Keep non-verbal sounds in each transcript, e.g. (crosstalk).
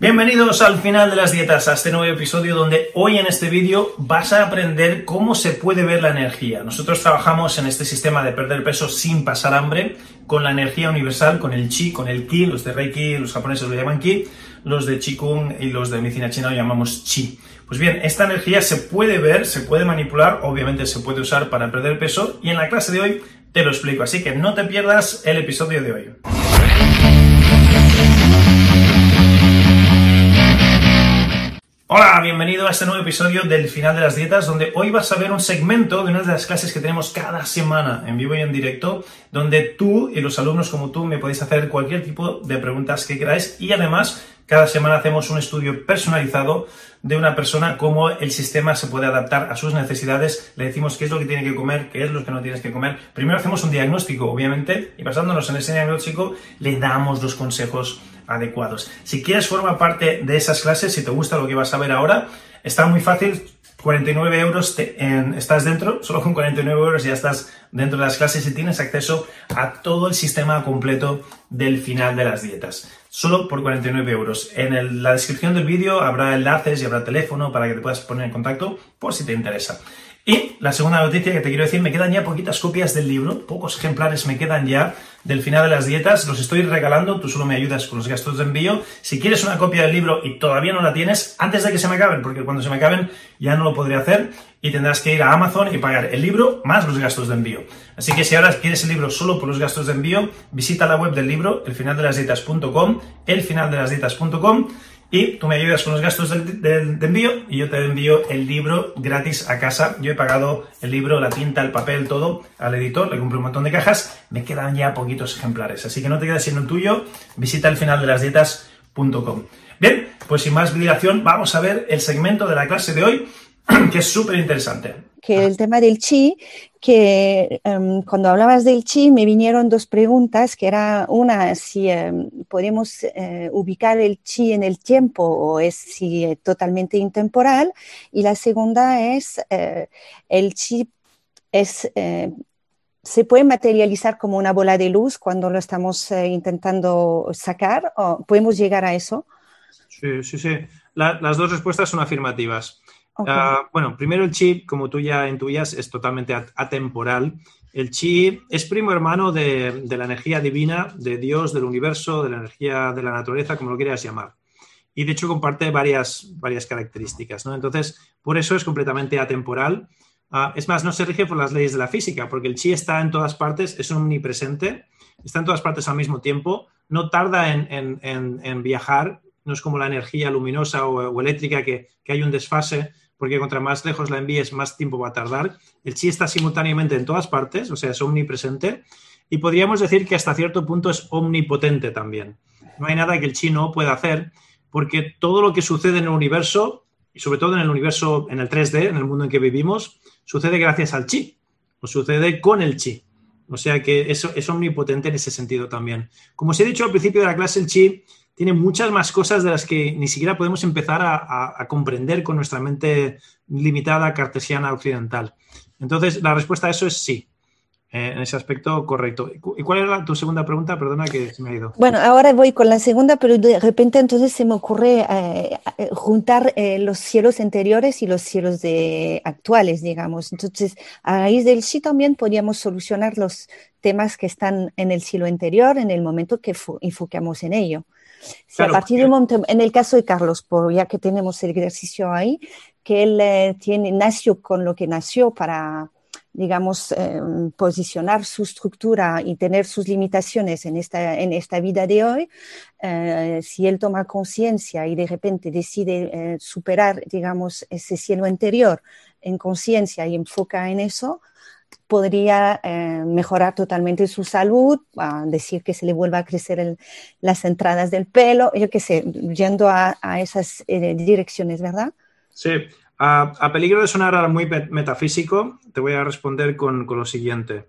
Bienvenidos al final de las dietas, a este nuevo episodio donde hoy en este vídeo vas a aprender cómo se puede ver la energía. Nosotros trabajamos en este sistema de perder peso sin pasar hambre, con la energía universal, con el chi, con el ki, los de Reiki, los japoneses lo llaman ki, los de Qigong y los de medicina china lo llamamos chi. Pues bien, esta energía se puede ver, se puede manipular, obviamente se puede usar para perder peso y en la clase de hoy te lo explico, así que no te pierdas el episodio de hoy. Hola, bienvenido a este nuevo episodio del final de las dietas, donde hoy vas a ver un segmento de una de las clases que tenemos cada semana en vivo y en directo, donde tú y los alumnos como tú me podéis hacer cualquier tipo de preguntas que queráis y además cada semana hacemos un estudio personalizado de una persona, cómo el sistema se puede adaptar a sus necesidades, le decimos qué es lo que tiene que comer, qué es lo que no tienes que comer. Primero hacemos un diagnóstico, obviamente, y basándonos en ese diagnóstico le damos los consejos adecuados. Si quieres formar parte de esas clases, si te gusta lo que vas a ver ahora, está muy fácil. 49 euros estás dentro, (laughs) solo con 49 euros ya estás dentro de las clases y tienes acceso a todo el sistema completo del final de las dietas. Solo por 49 euros. En la descripción del vídeo habrá enlaces y habrá teléfono para que te puedas poner en contacto por si te interesa. Y la segunda noticia que te quiero decir, me quedan ya poquitas copias del libro, pocos ejemplares me quedan ya del final de las dietas, los estoy regalando, tú solo me ayudas con los gastos de envío. Si quieres una copia del libro y todavía no la tienes, antes de que se me acaben, porque cuando se me acaben ya no lo podré hacer y tendrás que ir a Amazon y pagar el libro más los gastos de envío. Así que si ahora quieres el libro solo por los gastos de envío, visita la web del libro, elfinaldelasdietas.com, elfinaldelasdietas.com y tú me ayudas con los gastos de envío y yo te envío el libro gratis a casa. Yo he pagado el libro, la tinta, el papel, todo al editor, le compré un montón de cajas, me quedan ya poquitos ejemplares. Así que no te quedes sin el tuyo, visita el final de las dietas.com. Bien, pues sin más dilación, vamos a ver el segmento de la clase de hoy, que es súper interesante que el tema del chi, que em, cuando hablabas del chi me vinieron dos preguntas, que era una, si em, podemos eh, ubicar el chi en el tiempo o es si totalmente intemporal, y la segunda es, eh, el chi es... Eh, ¿Se puede materializar como una bola de luz cuando lo estamos intentando sacar? ¿O ¿Podemos llegar a eso? Sí, sí, sí. las dos respuestas son afirmativas. Ah, bueno, primero el chi, como tú ya intuyas, es totalmente atemporal. El chi es primo hermano de, la energía divina, de Dios, del universo, de la energía de la naturaleza, como lo quieras llamar. Y de hecho comparte varias, varias características. ¿no? Entonces, por eso es completamente atemporal. Ah, es más, no se rige por las leyes de la física, porque el chi está en todas partes, es omnipresente, está en todas partes al mismo tiempo, no tarda en, viajar, no es como la energía luminosa o, eléctrica que, que, hay un desfase porque contra más lejos la envíes, más tiempo va a tardar. El chi está simultáneamente en todas partes, o sea, es omnipresente. Y podríamos decir que hasta cierto punto es omnipotente también. No hay nada que el chi no pueda hacer, porque todo lo que sucede en el universo, y sobre todo en el universo, en el 3D, en el mundo en que vivimos, sucede gracias al chi, o sucede con el chi. O sea que eso es omnipotente en ese sentido también. Como os he dicho al principio de la clase, el chi tiene muchas más cosas de las que ni siquiera podemos empezar a, comprender con nuestra mente limitada cartesiana occidental. Entonces, la respuesta a eso es sí. Eh, en ese aspecto, correcto. ¿Y cuál era tu segunda pregunta? Perdona que se me ha ido. Bueno, ahora voy con la segunda, pero de repente entonces se me ocurre eh, eh, juntar los cielos anteriores y los cielos de, actuales, digamos. Entonces, a raíz del sí también podríamos solucionar los temas que están en el cielo anterior en el momento que enfocamos en ello. Si a partir del momento, en el caso de Carlos, por, ya que tenemos el ejercicio ahí, que él eh, tiene, nació con lo que nació para, digamos, eh, posicionar su estructura y tener sus limitaciones en esta, en esta vida de hoy, eh, si él toma conciencia y de repente decide eh, superar, digamos, ese cielo interior en conciencia y enfoca en eso, podría mejorar totalmente su salud, a decir que se le vuelva a crecer las entradas del pelo, yo qué sé, yendo a, esas direcciones, ¿verdad? Sí, a, peligro de sonar muy metafísico, te voy a responder con, lo siguiente.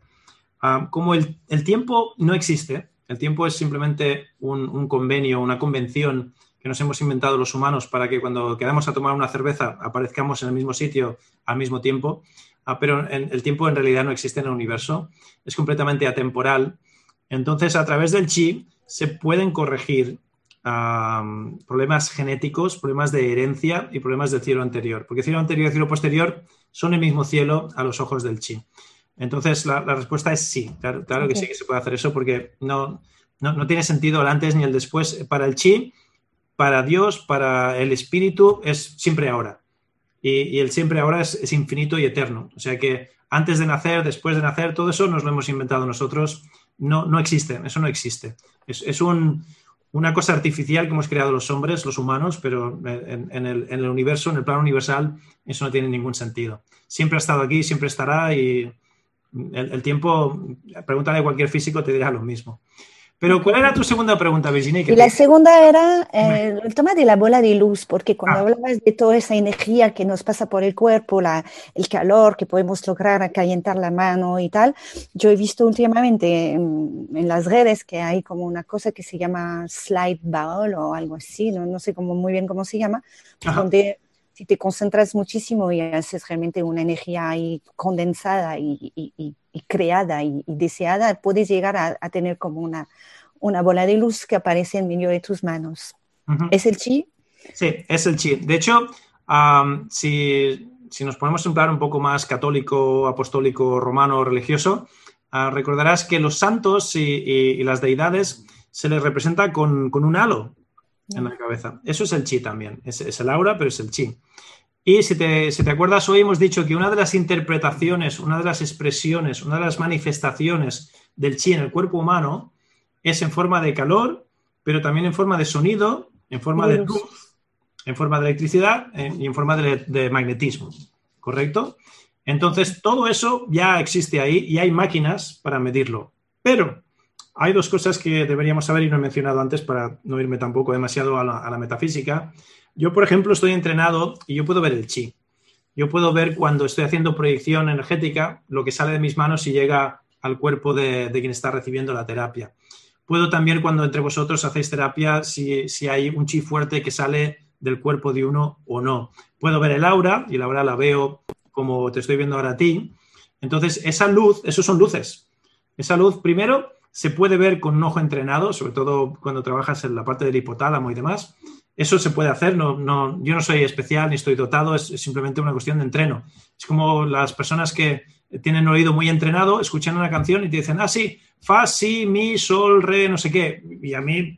como el, tiempo no existe, el tiempo es simplemente un, convenio, una convención que nos hemos inventado los humanos para que cuando quedamos a tomar una cerveza aparezcamos en el mismo sitio al mismo tiempo, ah, pero el tiempo en realidad no existe en el universo, es completamente atemporal. Entonces, a través del chi se pueden corregir problemas genéticos, problemas de herencia y problemas del cielo anterior. Porque cielo anterior y cielo posterior son el mismo cielo a los ojos del chi. Entonces, la, respuesta es sí. Claro, que sí que se puede hacer eso porque no, no, tiene sentido el antes ni el después. Para el chi, para Dios, para el espíritu, es siempre ahora. Y, el siempre ahora es, infinito y eterno. O sea que antes de nacer, después de nacer, todo eso nos lo hemos inventado nosotros. No, no existe, eso no existe. es un, una cosa artificial que hemos creado los hombres, los humanos, pero en, el, universo, en el plano universal, eso no tiene ningún sentido. Siempre ha estado aquí, siempre estará y el, el tiempo, pregúntale a cualquier físico, te dirá lo mismo. Pero ¿cuál era tu segunda pregunta, Virginia? Y la segunda era eh, el tema de la bola de luz, porque cuando ah. hablabas de toda esa energía que nos pasa por el cuerpo, la, el calor que podemos lograr a calentar la mano y tal, yo he visto últimamente en, las redes que hay como una cosa que se llama slide ball o algo así, no, no sé cómo, muy bien cómo se llama, donde si te concentras muchísimo y haces realmente una energía ahí condensada y, y, y creada y, deseada, puedes llegar a, a, tener como una, una bola de luz que aparece en medio de tus manos. ¿Es el chi? Sí, es el chi. De hecho, si, si, nos ponemos en plan un poco más católico, apostólico, romano, religioso, ah, recordarás que los santos y, y, las deidades se les representa con, con un halo en la cabeza. Eso es el chi también. Es, es el aura, pero es el chi. Y si te, acuerdas, hoy hemos dicho que una de las interpretaciones, una de las expresiones, una de las manifestaciones del chi en el cuerpo humano es en forma de calor, pero también en forma de sonido, en forma de luz, en forma de electricidad eh, y en forma de, de, magnetismo. ¿Correcto? Entonces, todo eso ya existe ahí y hay máquinas para medirlo. Pero hay dos cosas que deberíamos saber y no he mencionado antes para no irme tampoco demasiado a la, metafísica. Yo, por ejemplo, estoy entrenado y yo puedo ver el chi. Yo puedo ver cuando estoy haciendo proyección energética lo que sale de mis manos y llega al cuerpo de, quien está recibiendo la terapia. Puedo también, cuando entre vosotros hacéis terapia, si, si, hay un chi fuerte que sale del cuerpo de uno o no. Puedo ver el aura y la aura la veo como te estoy viendo ahora a ti. Entonces, esa luz, eso son luces. Esa luz, primero, se puede ver con un ojo entrenado, sobre todo cuando trabajas en la parte del hipotálamo y demás. Eso se puede hacer, no, no, yo no soy especial ni estoy dotado, es, simplemente una cuestión de entreno. Es como las personas que tienen oído muy entrenado, escuchan una canción y te dicen, ah, sí, fa, si, mi, sol, re, no sé qué. Y a mí,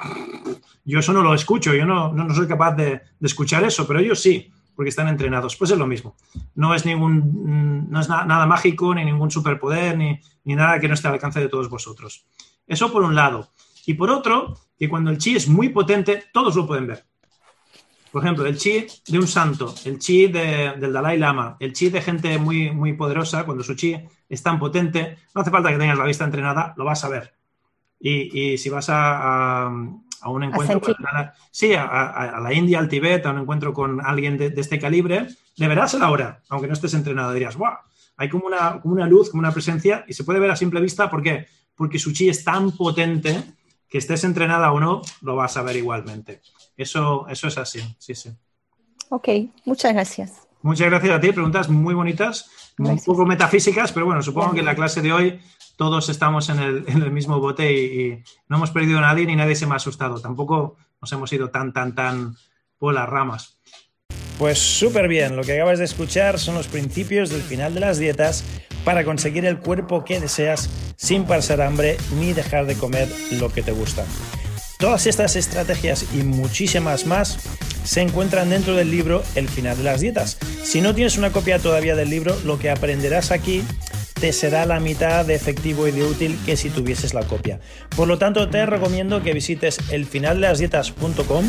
yo eso no lo escucho, yo no, no, soy capaz de, de, escuchar eso, pero ellos sí, porque están entrenados. Pues es lo mismo. No es, ningún, no es nada mágico, ni ningún superpoder, ni, ni nada que no esté al alcance de todos vosotros. Eso por un lado. Y por otro, que cuando el chi es muy potente, todos lo pueden ver. Por ejemplo, el chi de un santo, el chi del Dalai Lama, el chi de gente muy, muy poderosa, cuando su chi es tan potente, no hace falta que tengas la vista entrenada, lo vas a ver. Y, si vas a, un encuentro, a sí, a, la India, al Tibet, a un encuentro con alguien de, este calibre, le verás a la hora, aunque no estés entrenado, dirías, ¡guau! Hay como una, como una luz, como una presencia, y se puede ver a simple vista, ¿por qué? Porque su chi es tan potente que estés entrenada o no, lo vas a ver igualmente. Eso, eso es así, sí, sí. Ok, muchas gracias. Muchas gracias a ti, preguntas muy bonitas, un poco metafísicas, pero bueno, supongo que en la clase de hoy todos estamos en el, mismo bote y, no hemos perdido a nadie ni nadie se me ha asustado. Tampoco nos hemos ido tan, tan, tan por las ramas. Pues súper bien, lo que acabas de escuchar son los principios del final de las dietas para conseguir el cuerpo que deseas sin pasar hambre ni dejar de comer lo que te gusta. Todas estas estrategias y muchísimas más se encuentran dentro del libro El final de las dietas. Si no tienes una copia todavía del libro, lo que aprenderás aquí te será la mitad de efectivo y de útil que si tuvieses la copia. Por lo tanto, te recomiendo que visites elfinaldelasdietas.com,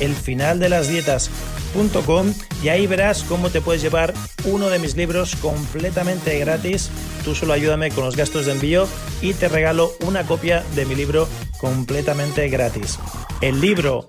elfinaldelasdietas.com y ahí verás cómo te puedes llevar uno de mis libros completamente gratis. Tú solo ayúdame con los gastos de envío y te regalo una copia de mi libro completamente gratis. El libro